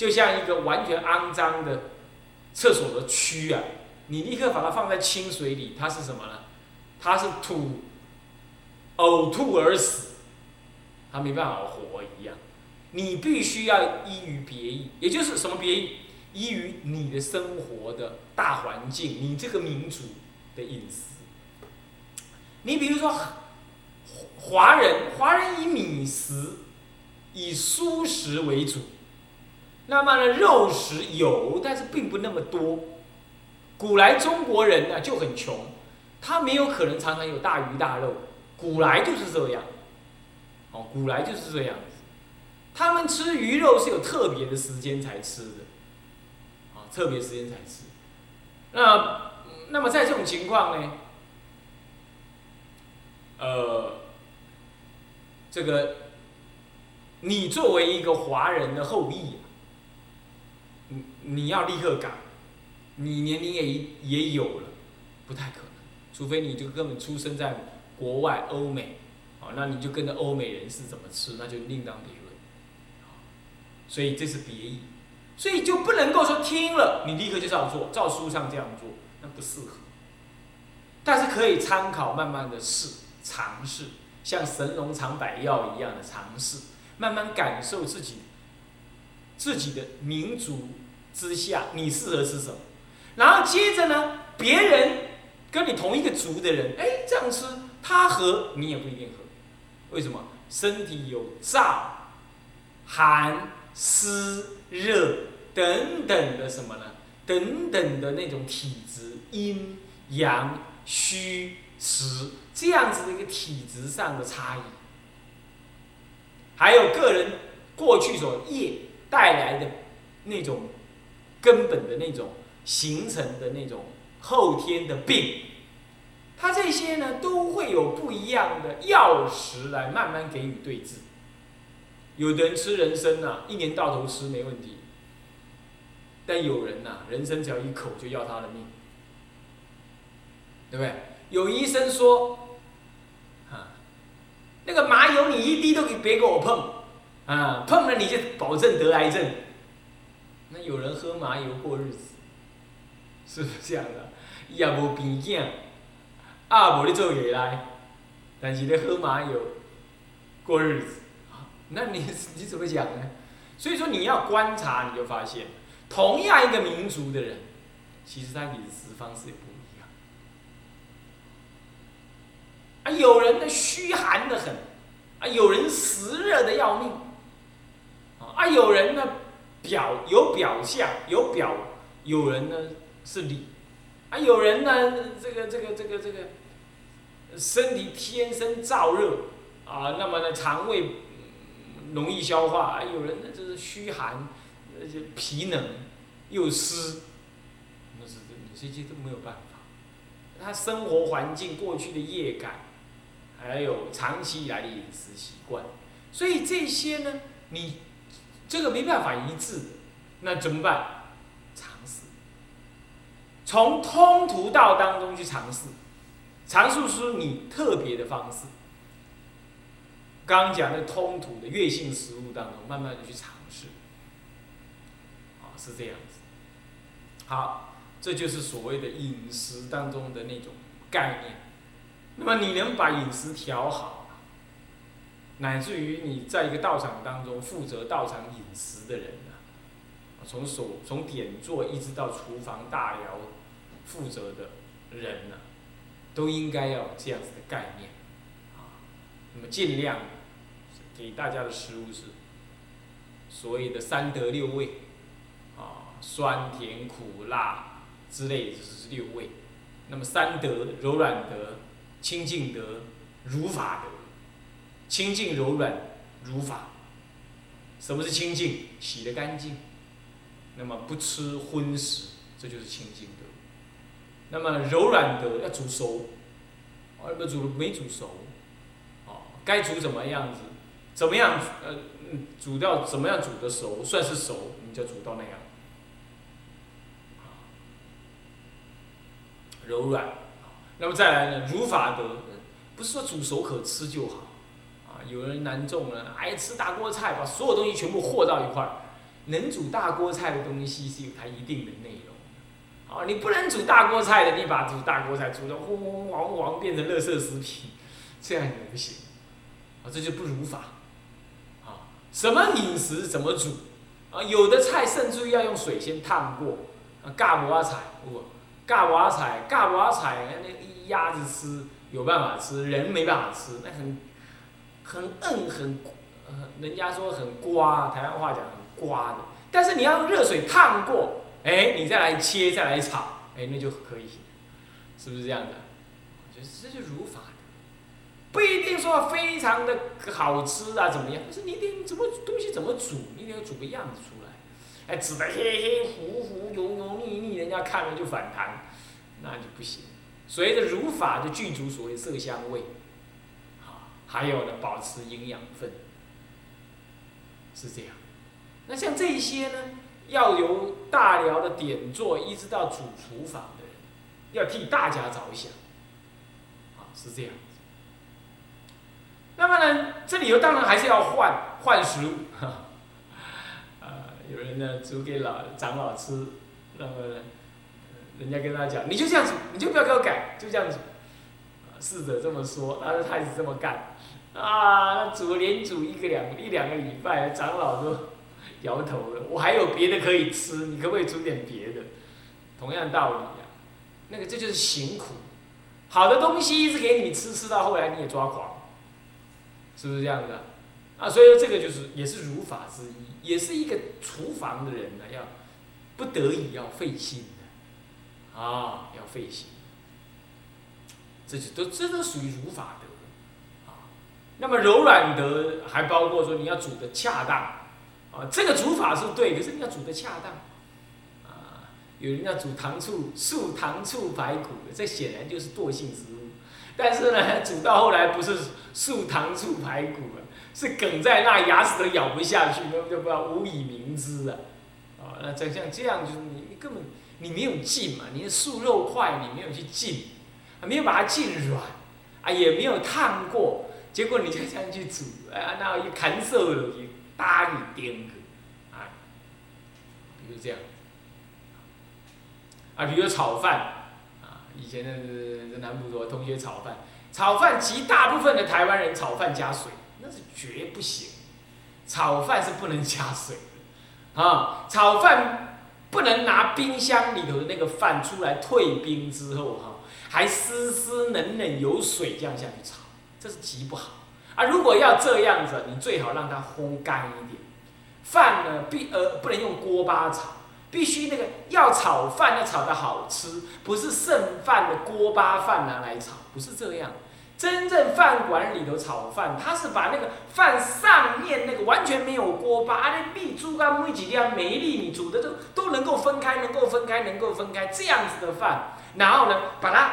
就像一个完全肮脏的厕所的蛆啊，你立刻把它放在清水里，它是什么呢？它是吐呕吐而死，它没办法活一样。你必须要依于别意，也就是什么别意？依于你的生活的大环境，你这个民族的饮食。你比如说，华人，华人以米食、以蔬食为主，那么呢，肉食有，但是并不那么多。古来中国人呢就很穷，他没有可能常常有大鱼大肉，古来就是这样。哦，古来就是这样子，他们吃鱼肉是有特别的时间才吃的。啊特别时间才吃，那那么在这种情况呢，呃，这个你作为一个华人的后裔，你要立刻改，你年龄也也有了，不太可能，除非你就根本出生在国外欧美，哦，那你就跟着欧美人士怎么吃，那就另当别论，所以这是别意。所以就不能够说听了你立刻就照做，照书上这样做，那不适合。但是可以参考，慢慢的试尝试，像神农尝百药一样的尝试，慢慢感受自己自己的民族之下你适合吃什么。然后接着呢，别人跟你同一个族的人，哎，这样吃他喝你也不一定喝，为什么？身体有燥、寒、湿、热。等等的什么呢？等等的那种体质，阴阳虚实这样子的一个体质上的差异，还有个人过去所业带来的那种根本的那种形成的那种后天的病，他这些呢都会有不一样的药食来慢慢给予对治。有的人吃人参啊，一年到头吃没问题。但有人呐，人参只要一口就要他的命，对不对？有医生说，啊，那个麻油你一滴都别给我碰，啊，碰了你就保证得癌症。那有人喝麻油过日子，是不是这样的？也无病囝，啊，无咧做嘢来，但是咧喝麻油过日子，那你你怎么讲呢？所以说你要观察，你就发现。同样一个民族的人，其实他饮食方式也不一样。啊，有人呢虚寒的很，啊，有人实热的要命，啊，有人呢表有表象有表，有人呢是里，啊，有人呢这个这个这个这个身体天生燥热，啊，那么呢肠胃容易消化，啊，有人呢就是虚寒。而且皮冷又湿，那是这这些都没有办法。他生活环境过去的业感，还有长期以来的饮食习惯，所以这些呢，你这个没办法一致，那怎么办？尝试，从通途道当中去尝试，尝试出你特别的方式。刚刚讲的通途的月性食物当中，慢慢的去尝试。啊是这样子，好，这就是所谓的饮食当中的那种概念。那么你能把饮食调好，乃至于你在一个道场当中负责道场饮食的人呢，从手从点做一直到厨房大寮负责的人呢，都应该要有这样子的概念，啊，那么尽量给大家的食物是所谓的三德六味啊。酸甜苦辣之类，就是六味。那么三德：柔软德、清净德、如法德。清净柔软如法。什么是清净？洗得干净。那么不吃荤食，这就是清净德。那么柔软德要煮熟，而不煮没煮熟。哦，该煮怎么样子？怎么样？呃，煮到怎么样煮的熟算是熟？你就煮到那样。柔软，那么再来呢？如法德，不是说煮熟可吃就好，有人难种了，爱吃大锅菜，把所有东西全部和到一块儿，能煮大锅菜的东西是有它一定的内容。啊，你不能煮大锅菜的，你把煮大锅菜煮的轰轰黄黄变成垃圾食品，这样也不行。啊，这就不如法。啊，什么饮食怎么煮？啊，有的菜甚至于要用水先烫过。啊，嘎瓦菜不，嘎瓦菜，嘎瓦菜，那鸭子吃有办法吃，人没办法吃，那很很硬很，呃，人家说很刮，台湾话讲很刮的。但是你要用热水烫过。哎，你再来切，再来炒，哎，那就可以，是不是这样的？我觉得这就如法的，不一定说非常的好吃啊，怎么样？但是你得怎么东西怎么煮，你得要煮个样子出来。哎，煮的黑黑糊糊、油油腻腻，人家看了就反弹，那就不行。所以这如法就具足所谓色香味，还有呢，保持营养分，是这样。那像这些呢？要由大辽的点座一直到主厨房的人，要替大家着想，啊，是这样。那么呢，这里头当然还是要换换食物，哈，有人呢煮给老长老吃，那么呢人家跟他讲，你就这样煮，你就不要给我改，就这样煮，试着这么说，然后他也是这么干，啊，煮连煮一个两一两个礼拜，长老都。摇头了，我还有别的可以吃，你可不可以煮点别的？同样道理呀，那个这就是辛苦。好的东西一直给你吃，吃到后来你也抓狂，是不是这样的？啊，所以说这个就是也是如法之一，也是一个厨房的人呢，要不得已要费心的，啊，要费心。这些都这都属于如法德，啊，那么柔软德还包括说你要煮的恰当。啊，这个煮法是对，可是你要煮的恰当。啊，有人要煮糖醋素糖醋排骨，这显然就是惰性食物。但是呢，煮到后来不是素糖醋排骨了，是梗在那，牙齿都咬不下去，那就不知道无以明之啊。啊，那像像这样，就是你你根本你没有浸嘛，你的素肉块你没有去浸，没有把它浸软，啊，也没有烫过，结果你就这样去煮，啊，那一砍瘦了就。大你颠个，啊，比如这样，啊，比如炒饭，啊，以前的南部多同学炒饭，炒饭极大部分的台湾人炒饭加水，那是绝不行，炒饭是不能加水的，啊，炒饭不能拿冰箱里头的那个饭出来退冰之后哈，还湿湿嫩嫩有水这样下去炒，这是极不好。啊，如果要这样子，你最好让它烘干一点。饭呢，必呃不能用锅巴炒，必须那个要炒饭要炒的好吃，不是剩饭的锅巴饭拿来炒，不是这样。真正饭馆里头炒饭，他是把那个饭上面那个完全没有锅巴，那米猪肝每几粒每一粒米煮的都都能够分开，能够分开，能够分开这样子的饭，然后呢，把它。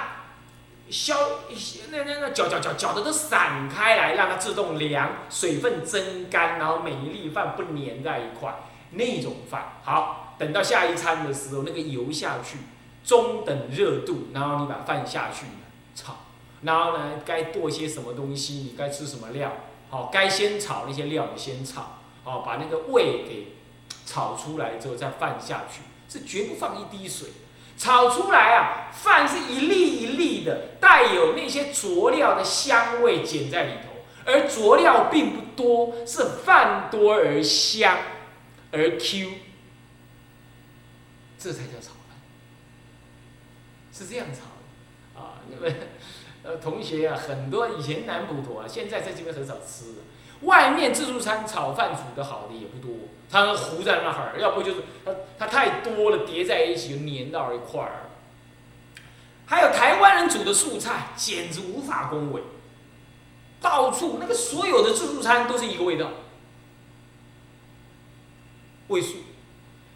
消一些，那那那搅搅搅搅的都散开来，让它自动凉，水分蒸干，然后每一粒饭不粘在一块，那种饭好。等到下一餐的时候，那个油下去，中等热度，然后你把饭下去炒，然后呢，该剁些什么东西，你该吃什么料，好，该先炒那些料你先炒，好，把那个味给炒出来之后再饭下去，是绝不放一滴水。炒出来啊，饭是一粒一粒的，带有那些佐料的香味剪在里头，而佐料并不多，是饭多而香，而 Q，这才叫炒饭，是这样炒的啊。那么，呃，同学啊，很多以前南普陀啊，现在在这边很少吃了。外面自助餐炒饭煮的好的也不多，它糊在那儿，要不就是它它太多了，叠在一起就粘到一块儿。还有台湾人煮的素菜简直无法恭维，到处那个所有的自助餐都是一个味道，味素。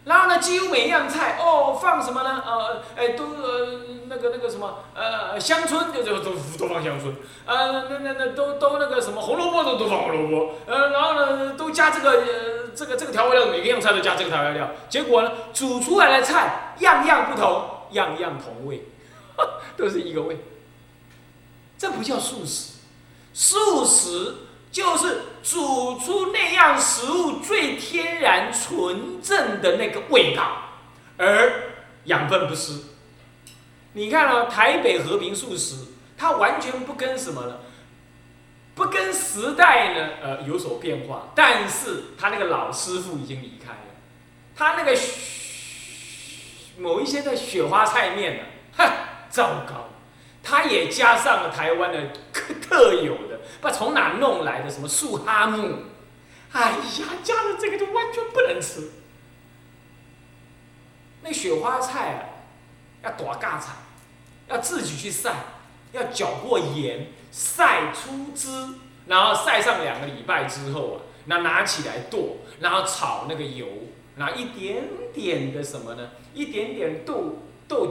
然后呢，几乎每一样菜哦，放什么呢？呃，哎，都呃那个那个什么呃香椿，就就都都放香椿，呃那那那都都那个什么红萝卜都都放红萝卜，呃然后呢都加这个呃这个这个调味料，每个样菜都加这个调味料，结果呢煮出来的菜样样不同，样样同味，都是一个味。这不叫素食，素食就是煮出那样食物最天然纯正的那个味道，而养分不失。你看啊，台北和平素食，它完全不跟什么呢？不跟时代呢，呃，有所变化。但是他那个老师傅已经离开了，他那个某一些的雪花菜面呢，哼，糟糕，他也加上了台湾的特特有的，不知道从哪弄来的什么素哈木，哎呀，加了这个就完全不能吃。那雪花菜啊。要打嘎菜，要自己去晒，要搅过盐，晒出汁，然后晒上两个礼拜之后啊，那拿起来剁，然后炒那个油，然后一点点的什么呢？一点点豆豆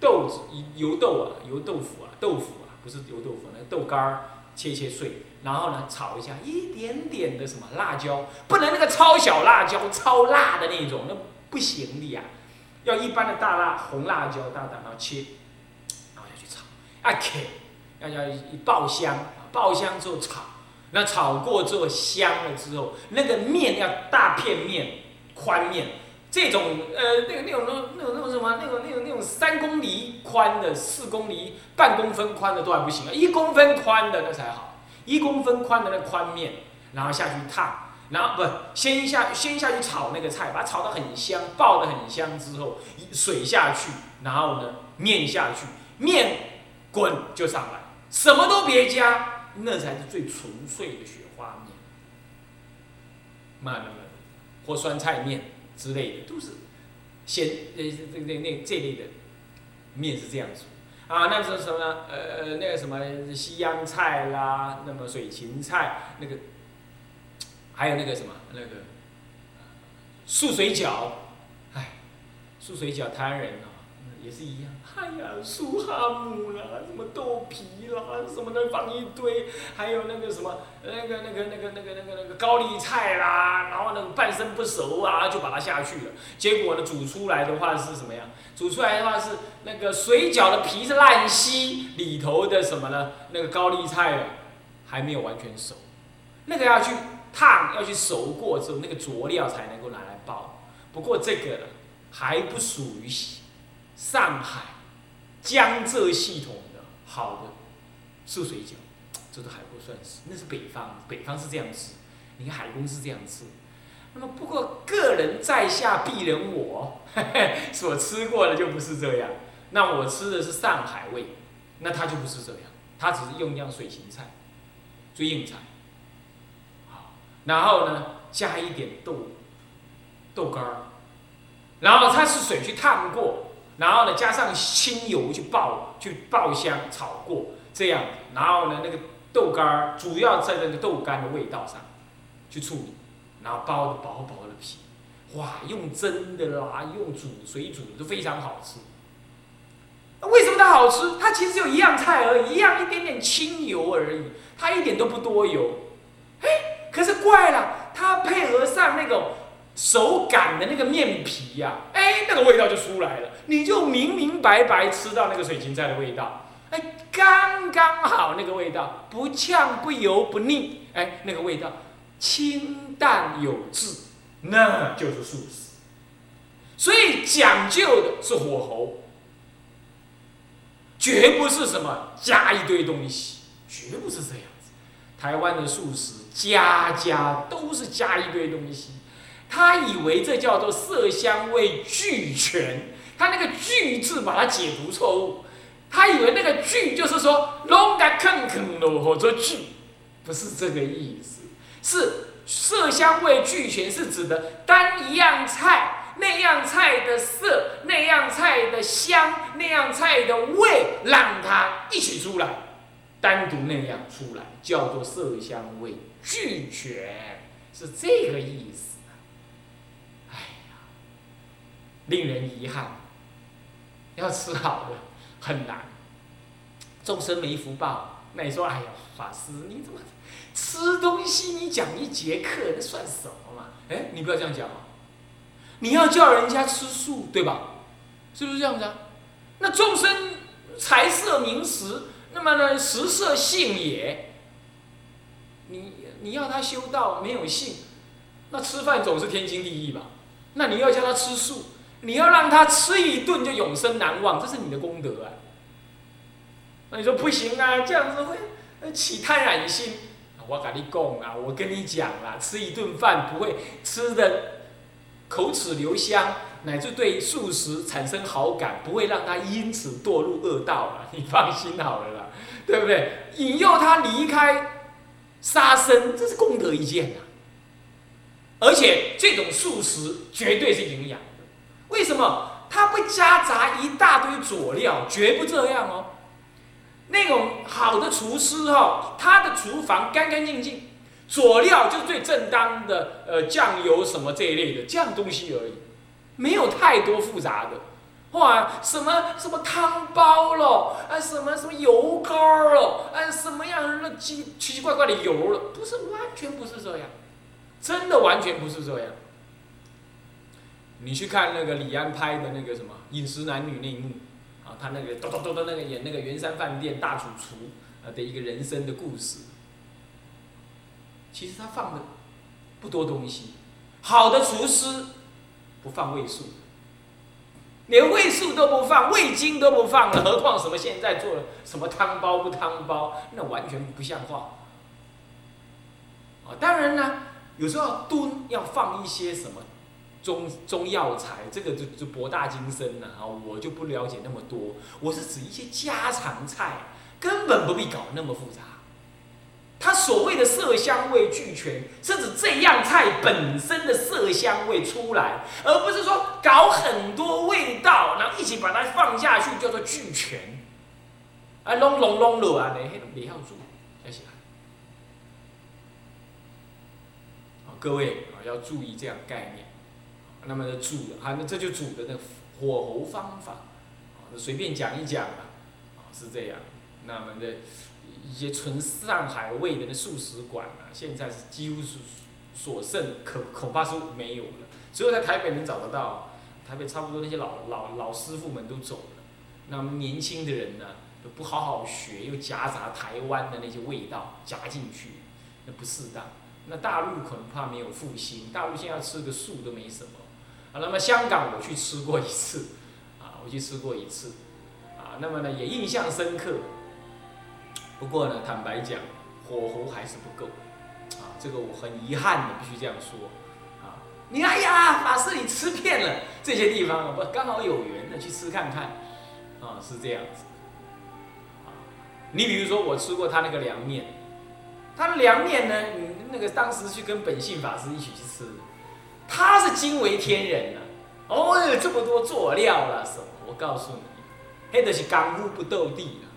豆子油豆啊，油豆腐啊，豆腐啊，不是油豆腐，那豆干儿切切碎，然后呢炒一下，一点点的什么辣椒，不能那个超小辣椒，超辣的那种，那不行的呀。要一般的大辣红辣椒，大胆然后切，啊，K，要要一爆香，爆香之后炒，那炒过之后香了之后，那个面要大片面，宽面，这种呃那个那种那种那种什么那种那种那种三公厘宽的，四公厘半公分宽的都还不行啊，一公分宽的那才好，一公分宽的那宽面，然后下去烫。然后不，先下先下去炒那个菜，把它炒得很香，爆得很香之后，水下去，然后呢面下去，面滚就上来，什么都别加，那才是最纯粹的雪花面。慢慢慢，或酸菜面之类的，都是鲜呃那那那这类的面是这样子啊。那是什么？呃那个什么西洋菜啦，那么水芹菜那个。还有那个什么，那个素水饺，哎，素水饺台湾人啊，也是一样。哎呀，素哈姆啦，什么豆皮啦，什么的放一堆，还有那个什么，那个那个那个那个那个那个高丽菜啦，然后那个半生不熟啊，就把它下去了。结果呢，煮出来的话是什么样？煮出来的话是那个水饺的皮是烂稀，里头的什么呢？那个高丽菜啊，还没有完全熟，那个要去。烫要去熟过之后，那个佐料才能够拿来包。不过这个呢，还不属于上海江浙系统的好的素水饺，这都还不算是。那是北方，北方是这样吃，你看海公是这样吃。那么不过个人在下鄙人我 所吃过的就不是这样。那我吃的是上海味，那他就不是这样，他只是用一样水芹菜，最硬菜。好然后呢，加一点豆豆干儿，然后它是水去烫过，然后呢加上清油去爆去爆香炒过这样，然后呢那个豆干儿主要在那个豆干的味道上去处理，然后包的薄薄的皮，哇，用蒸的啦，用煮水煮都非常好吃。为什么它好吃？它其实就一样菜而已，一样一点点清油而已，它一点都不多油，哎。可是怪了，它配合上那种手擀的那个面皮呀，哎，那个味道就出来了，你就明明白白吃到那个水芹菜的味道，哎，刚刚好那个味道，不呛不油不腻，哎，那个味道清淡有致，那就是素食。所以讲究的是火候，绝不是什么加一堆东西，绝不是这样子。台湾的素食。家家都是加一堆东西，他以为这叫做色香味俱全，他那个“俱”字把它解读错误，他以为那个“俱”就是说龙嘎坑坑咯或者“俱”，不是这个意思，是色香味俱全是指的单一样菜那样菜的色那样菜的香那样菜的味，让它一起出来，单独那样出来叫做色香味。俱全是这个意思，哎呀，令人遗憾。要吃好的很难，众生没福报。那你说，哎呀，法师你怎么吃东西？你讲一节课，那算什么嘛？哎，你不要这样讲你要叫人家吃素，对吧？是不是这样子啊？那众生财色名食，那么呢，食色性也。你你要他修道没有性，那吃饭总是天经地义吧？那你要叫他吃素，你要让他吃一顿就永生难忘，这是你的功德啊。那你说不行啊，这样子会起贪染心。我跟你讲啊，我跟你讲啦，吃一顿饭不会吃的口齿留香，乃至对素食产生好感，不会让他因此堕入恶道啊。你放心好了啦，对不对？引诱他离开杀生，这是功德一件啊。而且这种素食绝对是营养，为什么？它不夹杂一大堆佐料，绝不这样哦。那种好的厨师哈，他的厨房干干净净，佐料就最正当的，呃，酱油什么这一类的这样东西而已，没有太多复杂的，哇，什么什么汤包了，啊，什么什么油膏了，啊，什么样的奇奇奇怪怪的油了，不是完全不是这样，真的完全不是这样。你去看那个李安拍的那个什么饮食男女那一幕。啊，他那个咚咚咚的那个演那个圆山饭店大主厨啊的一个人生的故事，其实他放的不多东西，好的厨师不放味素，连味素都不放，味精都不放了，何况什么现在做什么汤包不汤包，那完全不像话。啊，当然呢，有时候要炖要放一些什么。中中药材，这个就就博大精深了啊！我就不了解那么多，我是指一些家常菜，根本不必搞那么复杂。它所谓的色香味俱全，是指这样菜本身的色香味出来，而不是说搞很多味道，然后一起把它放下去叫做俱全。啊，拢拢拢了啊，你迄种袂好做，谢谢。各位啊，要注意这样概念。那么的煮，啊，那这就煮的那火候方法，啊，随便讲一讲啊，啊，是这样。那么的一些纯上海味的那素食馆啊，现在是几乎是所剩可恐怕是没有了，只有在台北能找得到。台北差不多那些老老老师傅们都走了，那么年轻的人呢，都不好好学，又夹杂台湾的那些味道夹进去，那不适当。那大陆恐怕没有复兴，大陆现在吃个素都没什么。啊，那么香港我去吃过一次，啊，我去吃过一次，啊，那么呢也印象深刻。不过呢，坦白讲，火候还是不够，啊，这个我很遗憾的必须这样说，啊，你哎呀，法师你吃遍了这些地方，我刚好有缘的去吃看看，啊，是这样子，你比如说我吃过他那个凉面，他的凉面呢，那个当时去跟本性法师一起去吃。他是惊为天人呐！哦，有这么多佐料了什么？我告诉你，那都是功夫不到地了，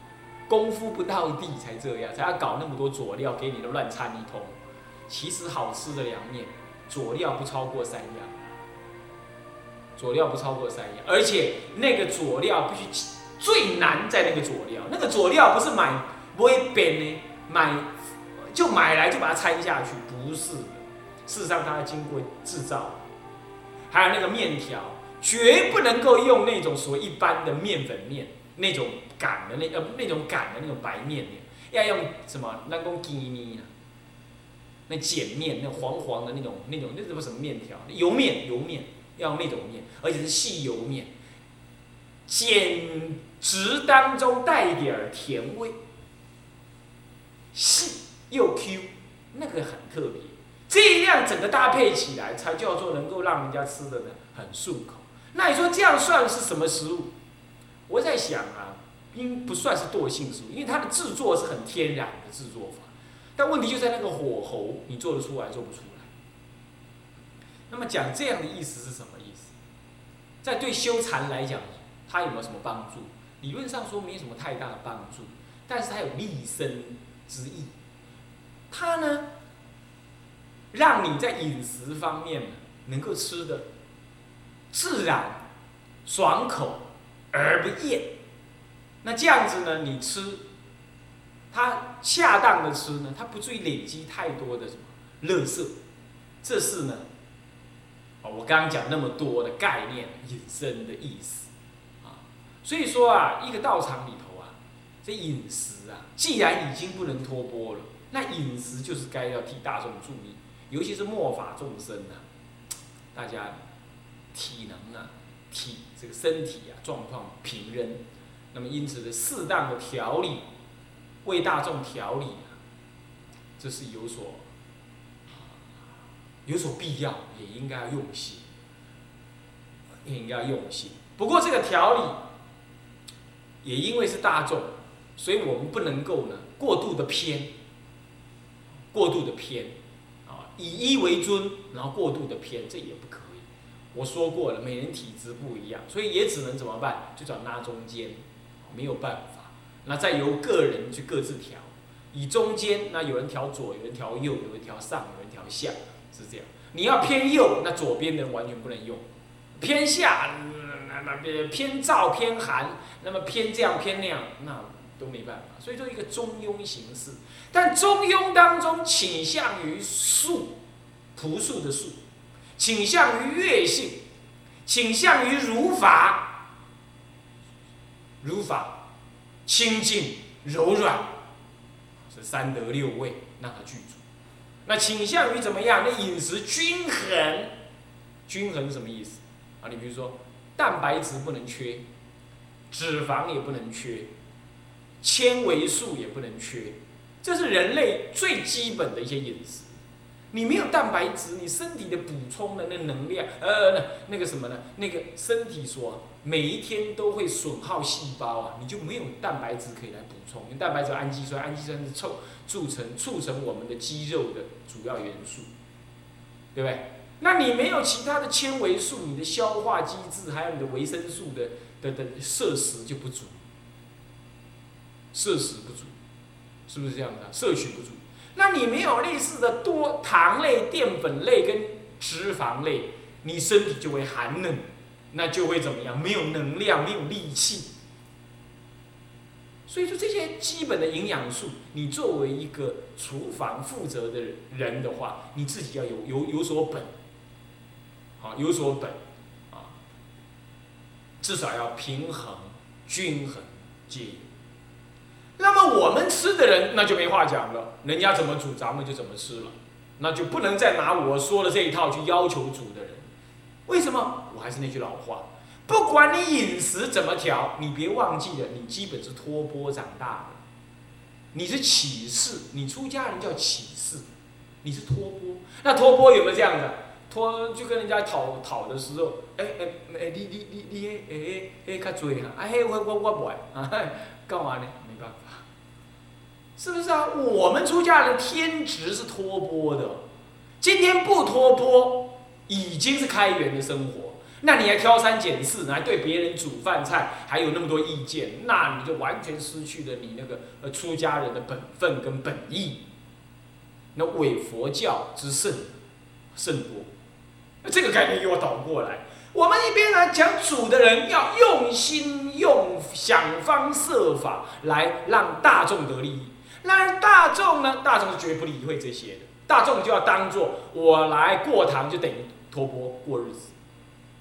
功夫不到地才这样，才要搞那么多佐料给你都乱掺一通。其实好吃的凉面，佐料不超过三样，佐料不超过三样，而且那个佐料必须最难在那个佐料，那个佐料不是买不会变的，买就买来就把它掺下去，不是。事实上，它要经过制造，还有那个面条，绝不能够用那种所谓一般的面粉面那种擀的那呃那种擀的那种白面面，要用什么？那种鸡米啊，那碱面那黄黄的那种那种那什么什么面条，油面油面要用那种面，而且是细油面，碱质当中带一点甜味，细又 Q，那个很特别。这样整个搭配起来，才叫做能够让人家吃的呢很顺口。那你说这样算是什么食物？我在想啊，应不算是惰性食物，因为它的制作是很天然的制作法。但问题就在那个火候，你做得出来做不出来。那么讲这样的意思是什么意思？在对修禅来讲，它有没有什么帮助？理论上说没什么太大的帮助，但是它有立身之意。它呢？让你在饮食方面呢能够吃的自然、爽口而不厌。那这样子呢，你吃它恰当的吃呢，它不至于累积太多的什么垃圾。这是呢，我刚刚讲那么多的概念引申的意思啊。所以说啊，一个道场里头啊，这饮食啊，既然已经不能脱钵了，那饮食就是该要替大众注意，尤其是末法众生啊，大家体能啊、体这个身体啊状况平韧，那么因此的适当的调理，为大众调理啊，这是有所有所必要，也应该要用心，也应该要用心。不过这个调理，也因为是大众，所以我们不能够呢过度的偏，过度的偏，以一为尊，然后过度的偏，这也不可以。我说过了，每人体质不一样，所以也只能怎么办？就找拉中间，没有办法。那再由个人去各自调，以中间，那有人调左，有人调右，有人调上，有人调下，是这样。你要偏右，那左边的人完全不能用；偏下。那边偏燥偏寒，那么偏这样偏那样，那都没办法。所以说一个中庸形式，但中庸当中倾向于素，朴素的素，倾向于悦性，倾向于如法，如法，清净柔软，是三德六味让它具足。那倾向于怎么样？那饮食均衡，均衡什么意思啊？你比如说。蛋白质不能缺，脂肪也不能缺，纤维素也不能缺，这是人类最基本的一些饮食。你没有蛋白质，你身体的补充的那能量，呃，那那个什么呢？那个身体所每一天都会损耗细胞啊，你就没有蛋白质可以来补充。因为蛋白质氨基酸，氨基酸是促促成促成我们的肌肉的主要元素，对不对？那你没有其他的纤维素，你的消化机制还有你的维生素的的的摄食就不足，摄食不足，是不是这样的？摄取不足，那你没有类似的多糖类、淀粉类跟脂肪类，你身体就会寒冷，那就会怎么样？没有能量，没有力气。所以说这些基本的营养素，你作为一个厨房负责的人的话，你自己要有有有所本。啊，有所本，啊，至少要平衡、均衡皆有。那么我们吃的人那就没话讲了，人家怎么煮咱们就怎么吃了，那就不能再拿我说的这一套去要求煮的人。为什么？我还是那句老话，不管你饮食怎么调，你别忘记了，你基本是托钵长大的，你是起士，你出家人叫起士，你是托钵。那托钵有没有这样的？托就跟人家讨讨的时候，哎哎哎，你你你你哎哎哎较多哈，啊嘿我我我不爱，干嘛呢？是不是啊？我们出家人天职是托钵的，今天不托钵，已经是开源的生活。那你还挑三拣四，还对别人煮饭菜还有那么多意见，那你就完全失去了你那个呃出家人的本分跟本意。那伪佛教之甚甚多。这个概念又要倒过来，我们一边来讲主的人要用心用想方设法来让大众得利益，那大众呢？大众是绝不理会这些的，大众就要当做我来过堂就等于托钵过日子，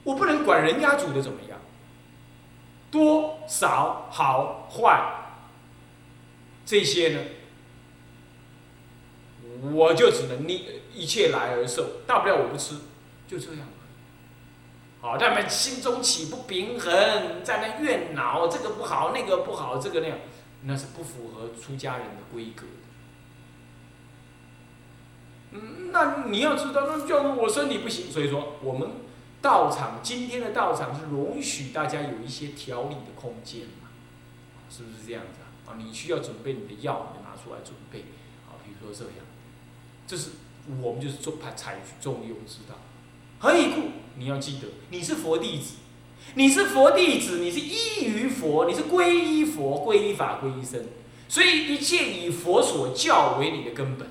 我不能管人家煮的怎么样，多少好坏，这些呢，我就只能逆一切来而受，大不了我不吃。就这样，好，他们心中起不平衡，在那怨恼，这个不好，那个不好，这个那样，那是不符合出家人的规格的。嗯，那你要知道，那叫我身体不行，所以说我们道场今天的道场是容许大家有一些调理的空间嘛，是不是这样子啊？啊，你需要准备你的药，你拿出来准备，啊，比如说这样，这是我们就是做派采取中庸之道。何以故？你要记得，你是佛弟子，你是佛弟子，你是依于佛，你是皈依佛、皈依法、皈依僧，所以一切以佛所教为你的根本。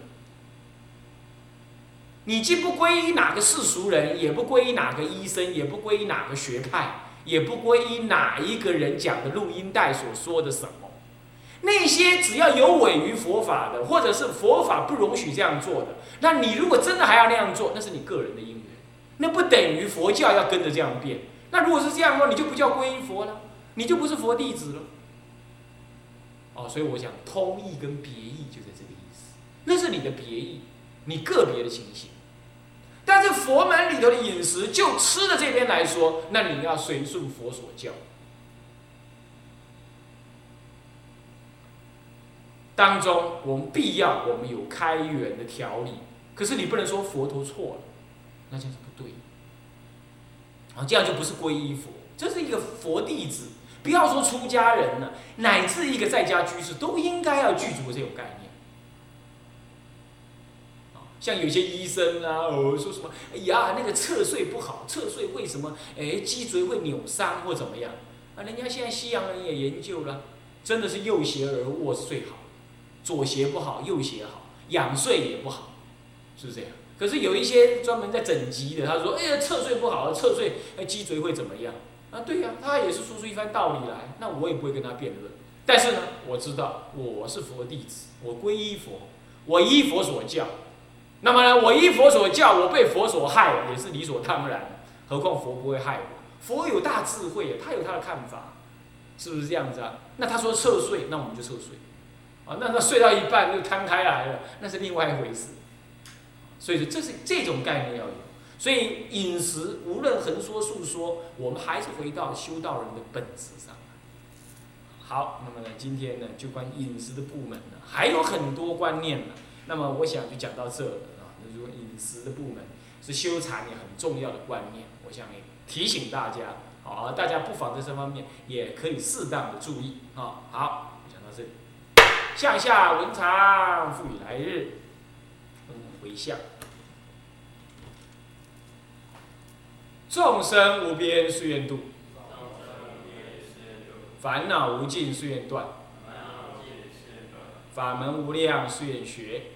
你既不皈依哪个世俗人，也不皈依哪个医生，也不皈依哪个学派，也不皈依哪一个人讲的录音带所说的什么，那些只要有违于佛法的，或者是佛法不容许这样做的，那你如果真的还要那样做，那是你个人的因缘。那不等于佛教要跟着这样变。那如果是这样的话，你就不叫皈依佛了，你就不是佛弟子了。哦，所以我讲通义跟别义就在这个意思。那是你的别义，你个别的情形。但是佛门里头的饮食，就吃的这边来说，那你要随顺佛所教。当中，我们必要我们有开源的条理，可是你不能说佛陀错了，那这样是不对。这样就不是皈依佛，这是一个佛弟子，不要说出家人了，乃至一个在家居士都应该要具足这种概念。像有些医生啊，哦，说什么，哎呀，那个侧睡不好，侧睡为什么，哎，脊椎会扭伤或怎么样？啊，人家现在西洋人也研究了，真的是右斜而卧是最好。左斜不好，右斜好，仰睡也不好，是不是这样？可是有一些专门在整脊的，他说：“哎呀，侧睡不好，侧睡哎脊椎会怎么样？”啊，对呀，他也是说出一番道理来，那我也不会跟他辩论。但是呢，我知道我是佛弟子，我皈依佛，我依佛所教。那么呢，我依佛所教，我被佛所害也是理所当然。何况佛不会害我，佛有大智慧，他有他的看法，是不是这样子啊？那他说侧睡，那我们就侧睡。啊，那那睡到一半就摊开来了，那是另外一回事。所以说，这是这种概念要有。所以饮食无论横说竖说，我们还是回到修道人的本质上。好，那么呢，今天呢，就关于饮食的部门呢，还有很多观念呢。那么我想就讲到这了啊。那如果饮食的部门是修禅也很重要的观念，我想也提醒大家，好，大家不妨在这方面也可以适当的注意啊。好，讲到这里。向下文长，复以来日。回向。众生无边誓愿度，烦恼无尽誓愿断，法门无量誓愿学，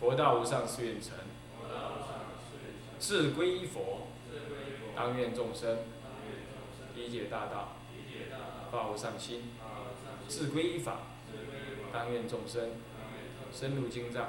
佛道无上誓愿成。自归依佛，当愿众生。理解大道，发无上心。自归依法，当愿众生。深入经藏，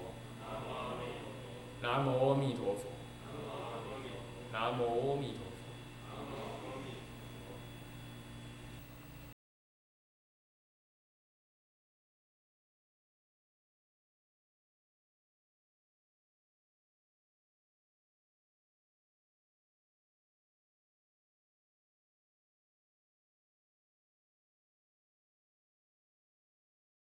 南无阿弥陀佛。南无阿弥陀佛。